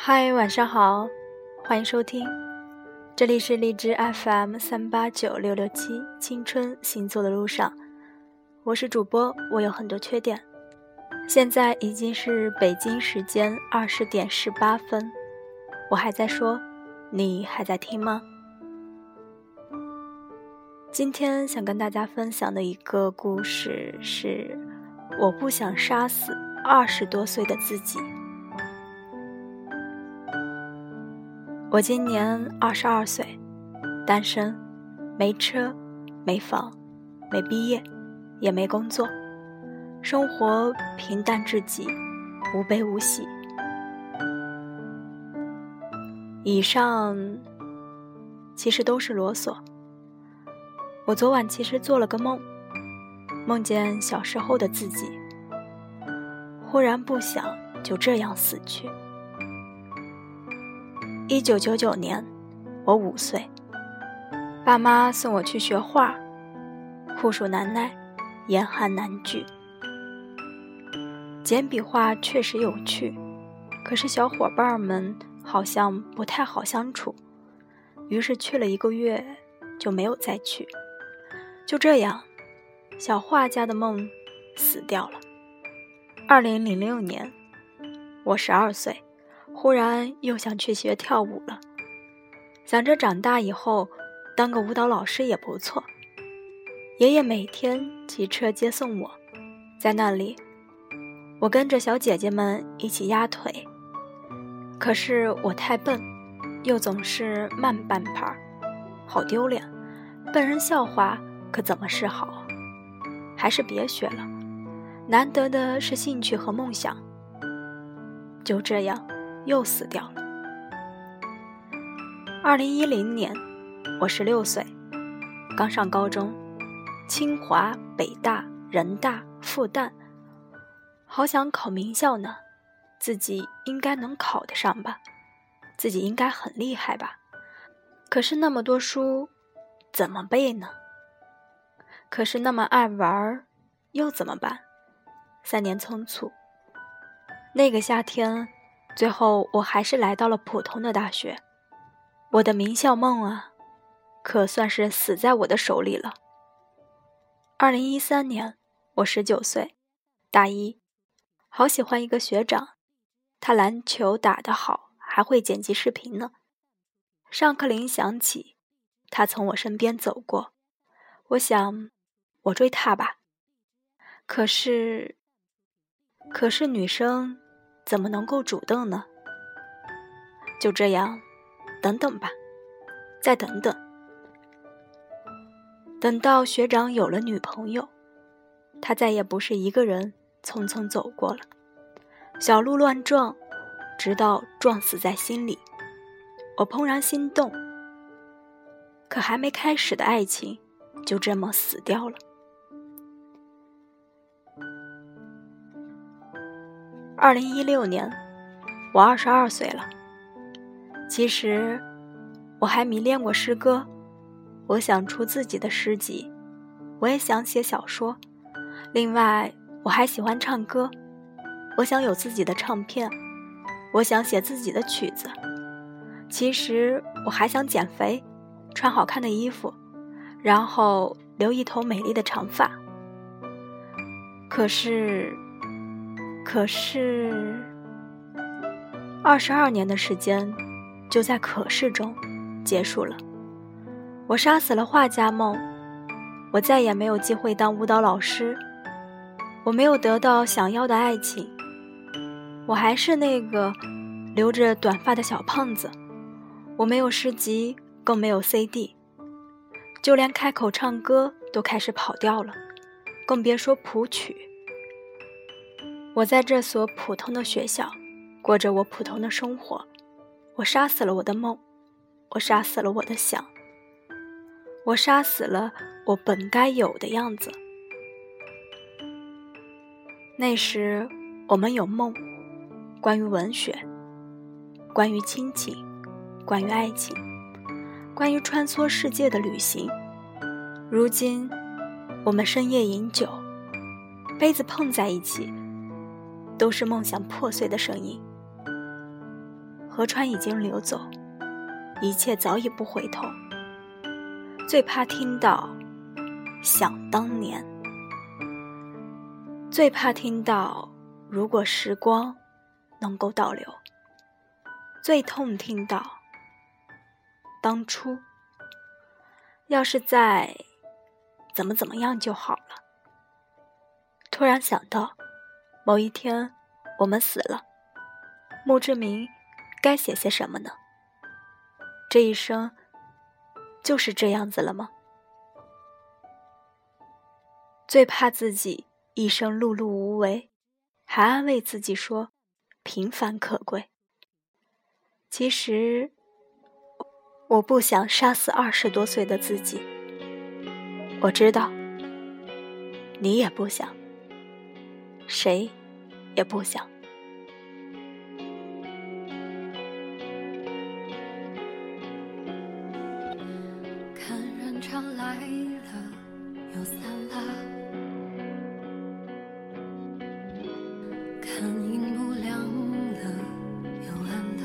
嗨，晚上好，欢迎收听，这里是荔枝 FM 三八九六六七青春行走的路上，我是主播，我有很多缺点。现在已经是北京时间二十点十八分，我还在说，你还在听吗？今天想跟大家分享的一个故事是，我不想杀死二十多岁的自己。我今年二十二岁，单身，没车，没房，没毕业，也没工作，生活平淡至极，无悲无喜。以上其实都是啰嗦。我昨晚其实做了个梦，梦见小时候的自己，忽然不想就这样死去。一九九九年，我五岁，爸妈送我去学画，酷暑难耐，严寒难拒。简笔画确实有趣，可是小伙伴们好像不太好相处，于是去了一个月就没有再去。就这样，小画家的梦死掉了。二零零六年，我十二岁。忽然又想去学跳舞了，想着长大以后当个舞蹈老师也不错。爷爷每天骑车接送我，在那里，我跟着小姐姐们一起压腿。可是我太笨，又总是慢半拍，好丢脸，被人笑话可怎么是好？还是别学了，难得的是兴趣和梦想。就这样。又死掉了。二零一零年，我十六岁，刚上高中，清华、北大、人大、复旦，好想考名校呢，自己应该能考得上吧，自己应该很厉害吧。可是那么多书，怎么背呢？可是那么爱玩，又怎么办？三年匆促，那个夏天。最后，我还是来到了普通的大学。我的名校梦啊，可算是死在我的手里了。二零一三年，我十九岁，大一，好喜欢一个学长，他篮球打得好，还会剪辑视频呢。上课铃响起，他从我身边走过，我想，我追他吧。可是，可是女生。怎么能够主动呢？就这样，等等吧，再等等，等到学长有了女朋友，他再也不是一个人匆匆走过了。小鹿乱撞，直到撞死在心里。我怦然心动，可还没开始的爱情，就这么死掉了。二零一六年，我二十二岁了。其实，我还迷恋过诗歌，我想出自己的诗集，我也想写小说。另外，我还喜欢唱歌，我想有自己的唱片，我想写自己的曲子。其实，我还想减肥，穿好看的衣服，然后留一头美丽的长发。可是。可是，二十二年的时间就在“可是”中结束了。我杀死了画家梦，我再也没有机会当舞蹈老师，我没有得到想要的爱情，我还是那个留着短发的小胖子。我没有诗集，更没有 CD，就连开口唱歌都开始跑调了，更别说谱曲。我在这所普通的学校，过着我普通的生活。我杀死了我的梦，我杀死了我的想，我杀死了我本该有的样子。那时我们有梦，关于文学，关于亲情，关于爱情，关于穿梭世界的旅行。如今，我们深夜饮酒，杯子碰在一起。都是梦想破碎的声音。河川已经流走，一切早已不回头。最怕听到想当年，最怕听到如果时光能够倒流，最痛听到当初要是在怎么怎么样就好了。突然想到，某一天我们死了，墓志铭该写些什么呢？这一生。就是这样子了吗？最怕自己一生碌碌无为，还安慰自己说平凡可贵。其实，我不想杀死二十多岁的自己。我知道，你也不想，谁也不想。看人潮来了又散了看银幕亮了又暗了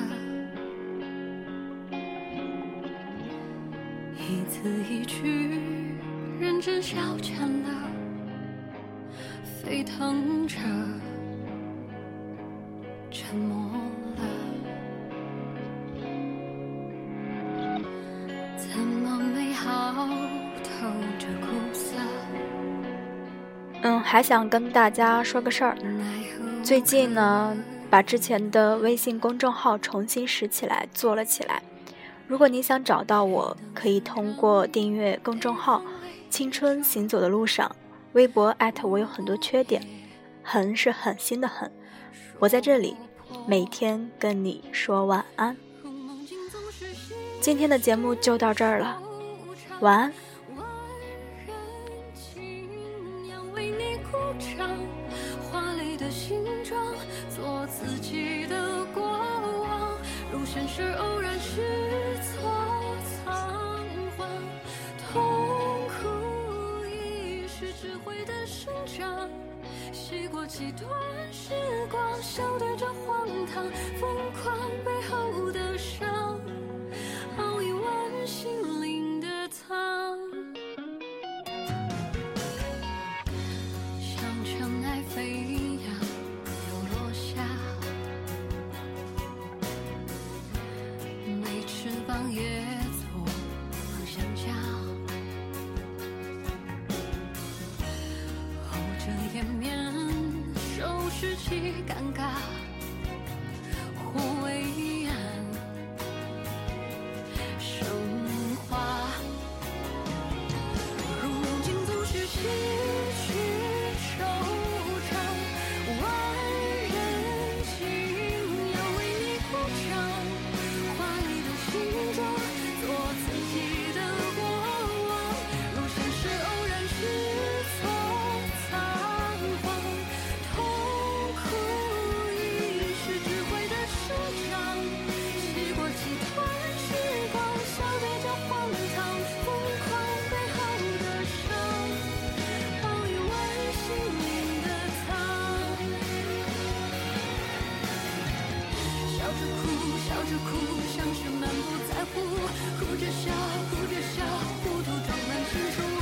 一字一句认真消遣了沸腾着嗯，还想跟大家说个事儿。最近呢，把之前的微信公众号重新拾起来做了起来。如果你想找到我，可以通过订阅公众号。青春行走的路上，微博艾特我有很多缺点，狠是狠心的狠。我在这里，每天跟你说晚安。今天的节目就到这儿了，晚安。是偶然，是错，仓皇，痛苦，亦是智慧的生长，洗过几段时光，笑对着荒唐，疯狂背后的伤。尴尬。哭着哭，像是满不在乎；哭着笑，哭着笑，糊涂装满心事。